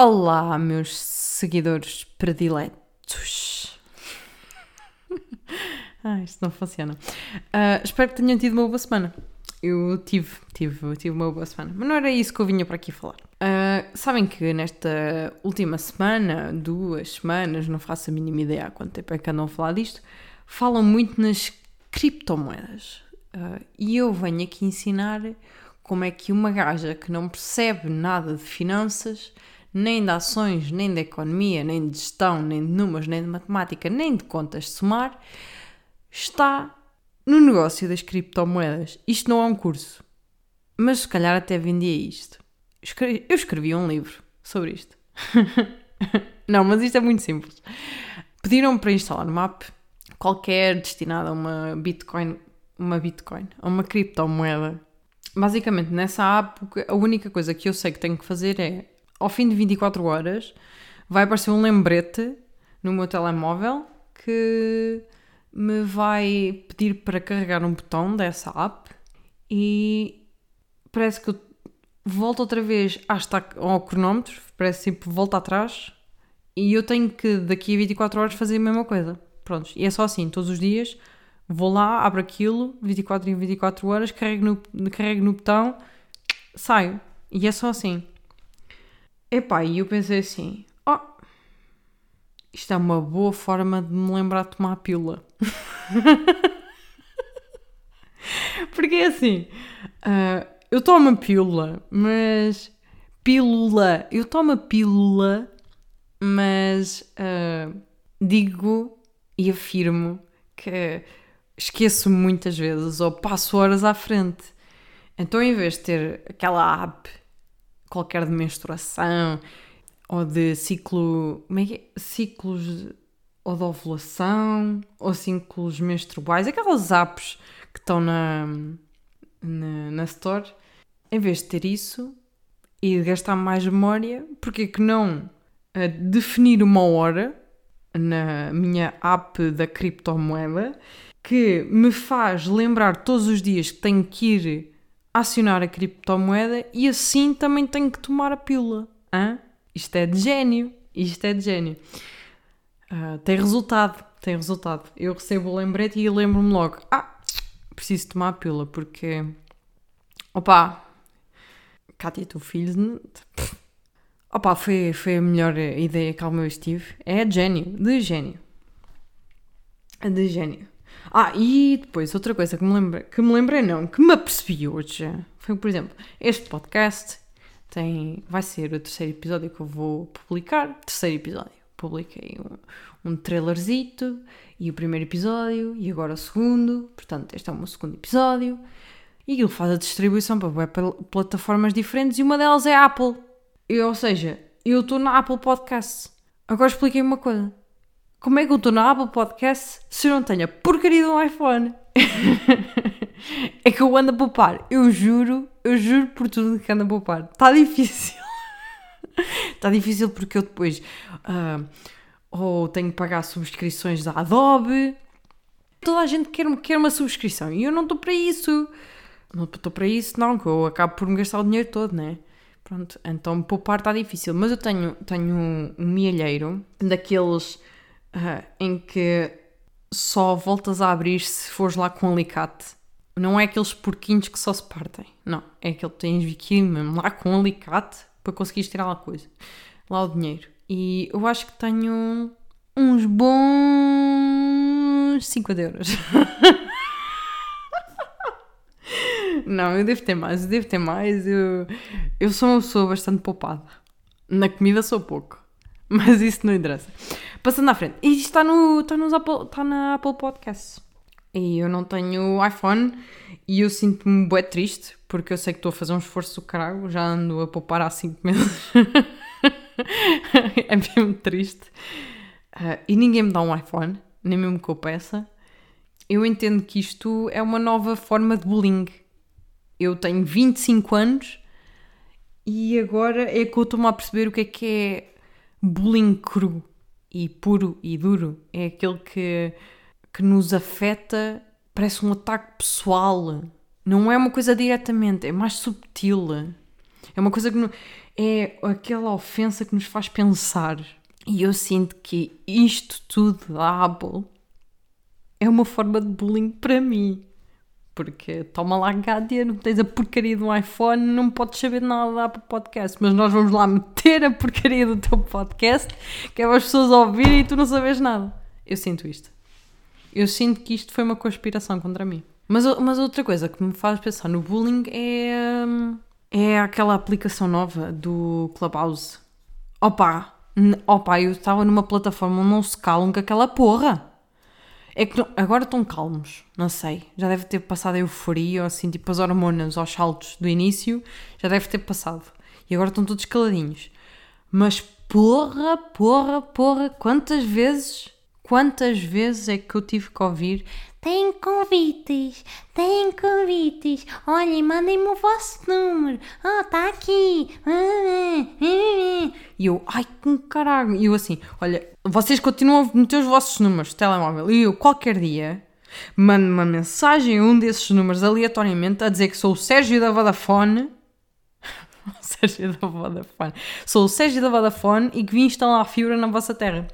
Olá, meus seguidores prediletos. ah, isto não funciona. Uh, espero que tenham tido uma boa semana. Eu tive, tive, tive uma boa semana. Mas não era isso que eu vinha para aqui falar. Uh, sabem que nesta última semana, duas semanas, não faço a mínima ideia há quanto tempo é que andam a falar disto, falam muito nas criptomoedas. Uh, e eu venho aqui ensinar como é que uma gaja que não percebe nada de finanças, nem de ações, nem de economia, nem de gestão, nem de números, nem de matemática, nem de contas de somar, está no negócio das criptomoedas. Isto não é um curso, mas se calhar até vendia isto. Eu escrevi um livro sobre isto. não, mas isto é muito simples. Pediram para instalar uma app qualquer destinada a uma Bitcoin, uma Bitcoin, a uma criptomoeda basicamente nessa app, a única coisa que eu sei que tenho que fazer é, ao fim de 24 horas, vai aparecer um lembrete no meu telemóvel que me vai pedir para carregar um botão dessa app e parece que eu volto outra vez ao cronómetro, parece tipo volta atrás e eu tenho que daqui a 24 horas fazer a mesma coisa. Prontos, e é só assim, todos os dias Vou lá, abro aquilo, 24 em 24 horas, carrego no, carrego no botão, saio. E é só assim. Epá, e eu pensei assim: oh, isto é uma boa forma de me lembrar de tomar pílula. Porque é assim: uh, eu tomo a pílula, mas. Pílula. Eu tomo a pílula, mas uh, digo e afirmo que esqueço muitas vezes ou passo horas à frente. Então, em vez de ter aquela app qualquer de menstruação ou de ciclo. Como é que é? Ciclos ou de ovulação ou ciclos menstruais, aquelas apps que estão na, na, na Store, em vez de ter isso e de gastar mais memória, porque que não definir uma hora na minha app da criptomoeda que me faz lembrar todos os dias que tenho que ir acionar a criptomoeda e assim também tenho que tomar a pílula. Hã? Isto é de gênio. Isto é de gênio. Uh, tem resultado. Tem resultado. Eu recebo o lembrete e lembro-me logo. Ah, preciso tomar a pílula porque... Opa, Cátia, tu filho... Opa, foi, foi a melhor ideia que alguma vez tive. É de gênio. De gênio. De gênio. Ah, e depois outra coisa que me lembrei, que me lembrei não, que me apercebi hoje, foi, por exemplo, este podcast tem, vai ser o terceiro episódio que eu vou publicar, terceiro episódio. Publiquei um, um trailerzito e o primeiro episódio e agora o segundo, portanto este é o meu segundo episódio. E ele faz a distribuição para plataformas diferentes e uma delas é a Apple. Eu, ou seja, eu estou na Apple Podcast. Agora expliquei uma coisa. Como é que eu estou na Apple Podcast se eu não tenho a porcaria de um iPhone? é que eu ando a poupar. Eu juro, eu juro por tudo que ando a poupar. Está difícil. Está difícil porque eu depois uh, ou tenho que pagar subscrições da Adobe. Toda a gente quer, quer uma subscrição e eu não estou para isso. Não estou para isso, não, que eu acabo por me gastar o dinheiro todo, né? Pronto, então poupar está difícil. Mas eu tenho, tenho um, mielheiro daqueles uh, em que só voltas a abrir se fores lá com um alicate. Não é aqueles porquinhos que só se partem. Não. É aquele que tens que ir mesmo lá com um alicate para conseguires tirar lá a coisa. Lá o dinheiro. E eu acho que tenho uns bons 50 euros. Não, eu devo ter mais, eu devo ter mais. Eu, eu sou uma pessoa bastante poupada. Na comida sou pouco. Mas isso não interessa. Passando à frente. E isto está, no, está, nos Apple, está na Apple Podcasts. E eu não tenho iPhone e eu sinto-me bué triste porque eu sei que estou a fazer um esforço do caralho. Já ando a poupar há 5 meses. é mesmo triste. Uh, e ninguém me dá um iPhone, nem mesmo que eu peça. Eu entendo que isto é uma nova forma de bullying. Eu tenho 25 anos e agora é que eu estou-me a perceber o que é que é bullying cru e puro e duro. É aquele que, que nos afeta, parece um ataque pessoal. Não é uma coisa diretamente, é mais subtil. É uma coisa que. É aquela ofensa que nos faz pensar. E eu sinto que isto tudo Apple é uma forma de bullying para mim. Porque toma lá Gádia, não tens a porcaria um iPhone, não podes saber nada da Apple Podcast. Mas nós vamos lá meter a porcaria do teu podcast, que é para as pessoas ouvirem e tu não sabes nada. Eu sinto isto. Eu sinto que isto foi uma conspiração contra mim. Mas, mas outra coisa que me faz pensar no bullying é, hum, é aquela aplicação nova do Clubhouse. Opa, opa, eu estava numa plataforma onde não se calam com aquela porra. É que não, agora estão calmos, não sei. Já deve ter passado a euforia, ou assim, tipo as hormonas aos saltos do início, já deve ter passado. E agora estão todos caladinhos. Mas porra, porra, porra, quantas vezes, quantas vezes é que eu tive que ouvir tem convites, tem convites. Olhem, mandem-me o vosso número. Oh, está aqui. E eu, ai, que caralho. E eu assim, olha, vocês continuam a meter os vossos números de telemóvel. E eu, qualquer dia, mando uma mensagem a um desses números aleatoriamente a dizer que sou o Sérgio da Vodafone. Sérgio da Vodafone. Sou o Sérgio da Vodafone e que vim instalar a fibra na vossa terra.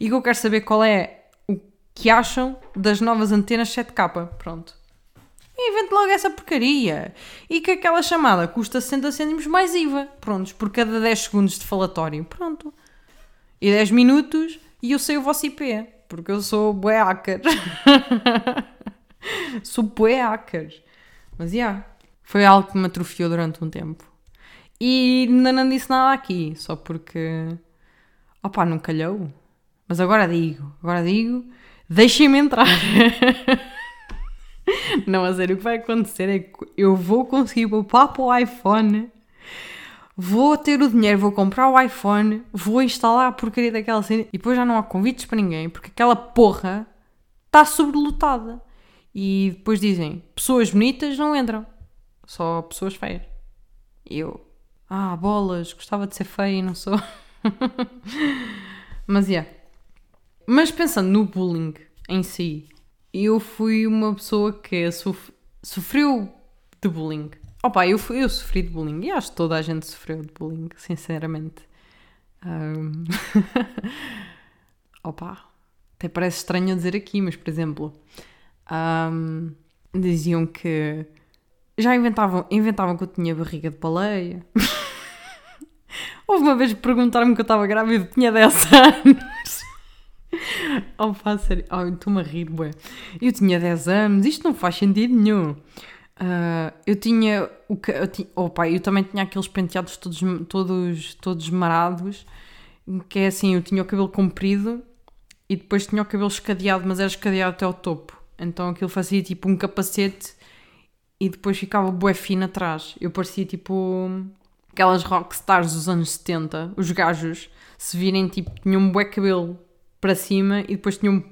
E que eu quero saber qual é que acham das novas antenas 7K. Pronto. Invente logo essa porcaria. E que aquela chamada custa 60 cêntimos mais IVA. Prontos, por cada 10 segundos de falatório. Pronto. E 10 minutos e eu sei o vosso IP. Porque eu sou bué hacker. sou bué hacker. Mas, já. Yeah, foi algo que me atrofiou durante um tempo. E ainda não disse nada aqui. Só porque... Opá, não calhou. Mas agora digo. Agora digo deixem-me entrar. Não, a sério, o que vai acontecer é que eu vou conseguir poupar para o iPhone, vou ter o dinheiro, vou comprar o iPhone, vou instalar a porcaria daquela cena e depois já não há convites para ninguém porque aquela porra está sobrelotada. E depois dizem: pessoas bonitas não entram, só pessoas feias. E eu, ah, bolas, gostava de ser feia e não sou. Mas, yeah. Mas pensando no bullying em si, eu fui uma pessoa que sof sofreu de bullying. Opa, eu, fui, eu sofri de bullying e acho que toda a gente sofreu de bullying, sinceramente. Um... Opa, até parece estranho dizer aqui, mas por exemplo, um... diziam que já inventavam, inventavam que eu tinha barriga de baleia. Houve uma vez que perguntaram-me que eu estava grávida tinha 10 anos. Oh, pá, sério. Oh, estou-me a rir, bué. Eu tinha 10 anos, isto não faz sentido nenhum. Uh, eu tinha o que eu, tinha, oh, pá, eu também tinha aqueles penteados todos, todos, todos marados, que é assim, eu tinha o cabelo comprido e depois tinha o cabelo escadeado, mas era escadeado até ao topo. Então aquilo fazia tipo um capacete e depois ficava bué fino atrás. Eu parecia tipo aquelas rockstars dos anos 70, os gajos, se virem tipo, tinham um bué cabelo para cima e depois tinha um,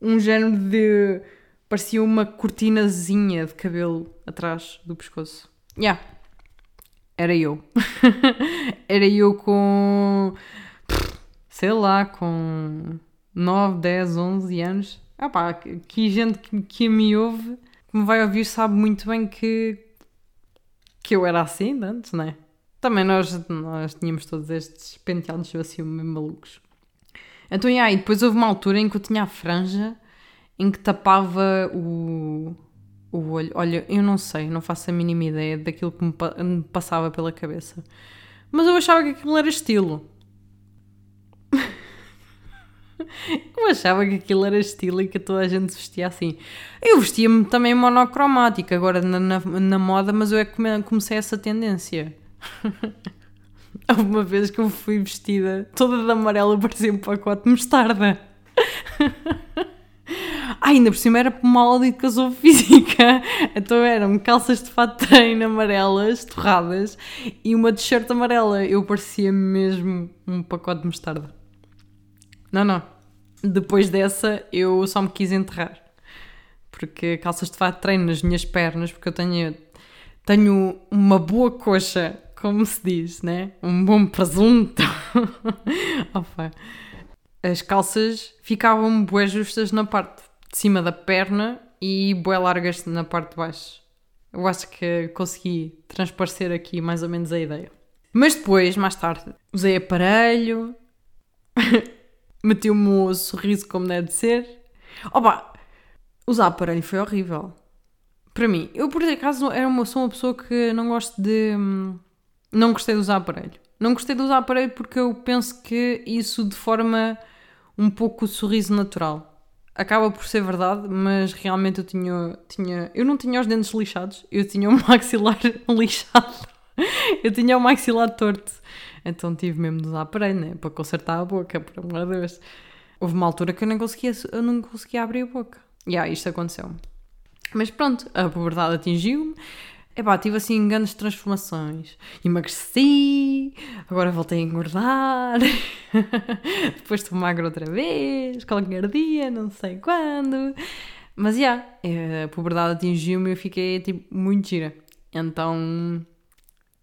um género de. parecia uma cortinazinha de cabelo atrás do pescoço. Yeah. Era eu. Era eu com. sei lá, com 9, 10, 11 anos. Ah pá, que gente que, me ouve, que me vai ouvir, sabe muito bem que. que eu era assim antes, não é? Também nós, nós tínhamos todos estes penteados assim meio malucos. Então, e aí, depois houve uma altura em que eu tinha a franja em que tapava o, o olho. Olha, eu não sei, não faço a mínima ideia daquilo que me, me passava pela cabeça. Mas eu achava que aquilo era estilo. eu achava que aquilo era estilo e que toda a gente se vestia assim. Eu vestia-me também monocromática agora na, na, na, moda, mas eu é que comecei essa tendência. Houve uma vez que eu fui vestida toda de amarelo, parecia um pacote de mostarda. Ah, ainda por cima era uma aula de educação física. Então eram calças de fato treino amarelas, torradas, e uma t-shirt amarela. Eu parecia mesmo um pacote de mostarda. Não, não. Depois dessa, eu só me quis enterrar. Porque calças de fato treino nas minhas pernas, porque eu tenho, tenho uma boa coxa como se diz, né? Um bom presunto. Opa. As calças ficavam bué justas na parte de cima da perna e bué largas na parte de baixo. Eu acho que consegui transparecer aqui mais ou menos a ideia. Mas depois, mais tarde, usei aparelho, meti o sorriso como deve ser. Opa, usar aparelho foi horrível. Para mim, eu por acaso era uma, sou uma pessoa que não gosto de. hum, Não gostei de usar aparelho. Não gostei de usar aparelho porque eu penso que isso deforma um pouco sorriso natural. Acaba por ser verdade, mas realmente eu tinha. tinha eu não tinha os dentes lixados, eu tinha o maxilar lixado. Eu tinha o maxilar torto. Então tive mesmo de usar aparelho, né? Para consertar a boca, por amor de Deus. Houve uma altura que eu não conseguia, eu não conseguia abrir a boca. E yeah, isto aconteceu-me. Mas pronto, a puberdade atingiu-me. Epá, tive assim grandes transformações. Emagreci, agora voltei a engordar. Depois estou magro outra vez, qualquer dia, não sei quando. Mas já, yeah, a puberdade atingiu-me e eu fiquei tipo muito gira. Então,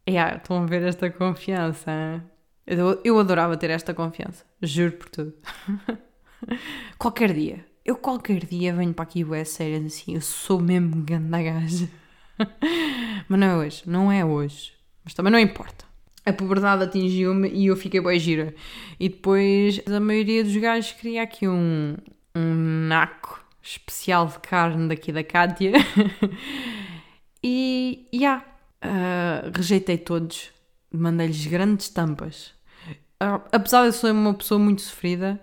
yeah, estão a ver esta confiança. Eu, eu adorava ter esta confiança, juro por tudo. qualquer dia, eu qualquer dia venho para aqui bué sério assim, eu sou mesmo ganda gaja. Mas não é hoje, não é hoje. Mas também não importa. A puberdade atingiu-me e eu fiquei bem gira. E depois a maioria dos gajos queria aqui um, um naco especial de carne daqui da Cátia. e, já, yeah, uh, rejeitei todos. Mandei-lhes grandes tampas. Uh, apesar de eu ser uma pessoa muito sofrida,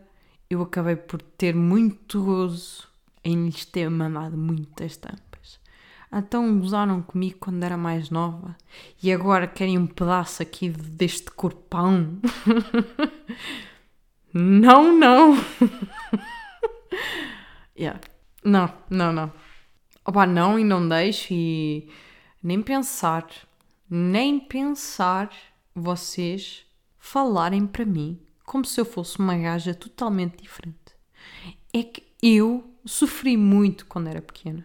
eu acabei por ter muito gozo em lhes ter mandado muitas tampas. Então usaram comigo quando era mais nova e agora querem um pedaço aqui deste corpão. não, não. yeah. Não, não, não. Opa, não e não deixo e nem pensar, nem pensar vocês falarem para mim como se eu fosse uma gaja totalmente diferente. É que eu sofri muito quando era pequena.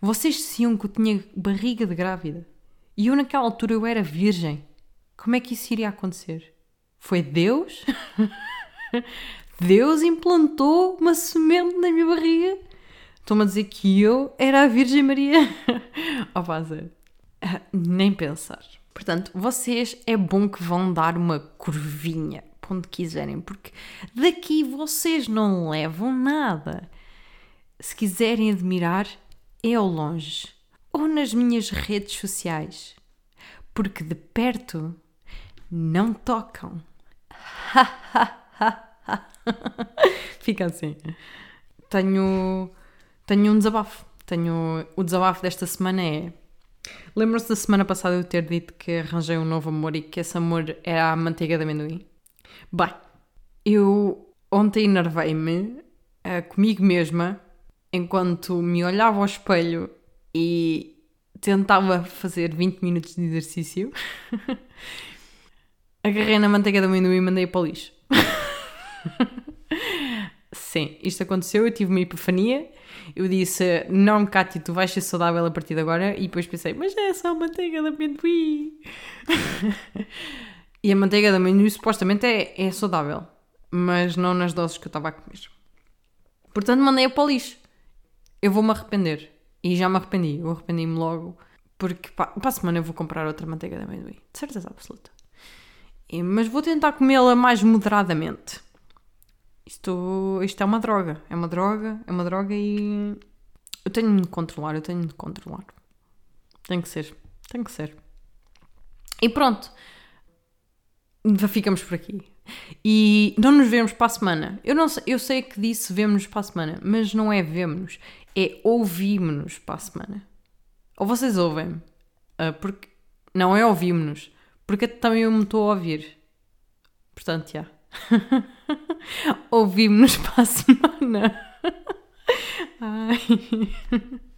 Vocês diziam que eu tinha barriga de grávida. E eu naquela altura eu era virgem. Como é que isso iria acontecer? Foi Deus? Deus implantou uma semente na minha barriga? Estão-me a dizer que eu era a Virgem Maria? Ó, oh, sério. Uh, nem pensar. Portanto, vocês é bom que vão dar uma curvinha para onde quiserem, porque daqui vocês não levam nada. Se quiserem admirar, é ao longe ou nas minhas redes sociais, porque de perto não tocam. Fica assim. Tenho, tenho um desabafo. Tenho, o desabafo desta semana é. Lembram-se da semana passada eu ter dito que arranjei um novo amor e que esse amor era a manteiga de amendoim? Bem, eu ontem enervei-me uh, comigo mesma enquanto me olhava ao espelho e tentava fazer 20 minutos de exercício, agarrei na manteiga de amendoim e mandei para o lixo. Sim, isto aconteceu, eu tive uma epifania. Eu disse, não, Cátia, tu vais ser saudável a partir de agora. E depois pensei, mas é só manteiga de amendoim. e a manteiga de amendoim supostamente é, é saudável, mas não nas doses que eu estava a comer. Portanto, mandei-a para o lixo eu vou-me arrepender. E já me arrependi. Eu arrependi-me logo. Porque para a semana eu vou comprar outra manteiga de amendoim. De certeza absoluta. E, mas vou tentar comê-la mais moderadamente. Isto, isto é uma droga. É uma droga. É uma droga e. Eu tenho de controlar. Eu tenho de controlar. Tem que ser. Tem que ser. E pronto. Ficamos por aqui. E não nos vemos para a semana. Eu, não sei, eu sei que disse vemos-nos para a semana, mas não é vemos-nos é ouvimos-nos para a semana. Ou vocês ouvem-me. Uh, porque não é ouvimos-nos. Porque também eu me estou a ouvir. Portanto, já. ouvimos-nos para a semana. Ai.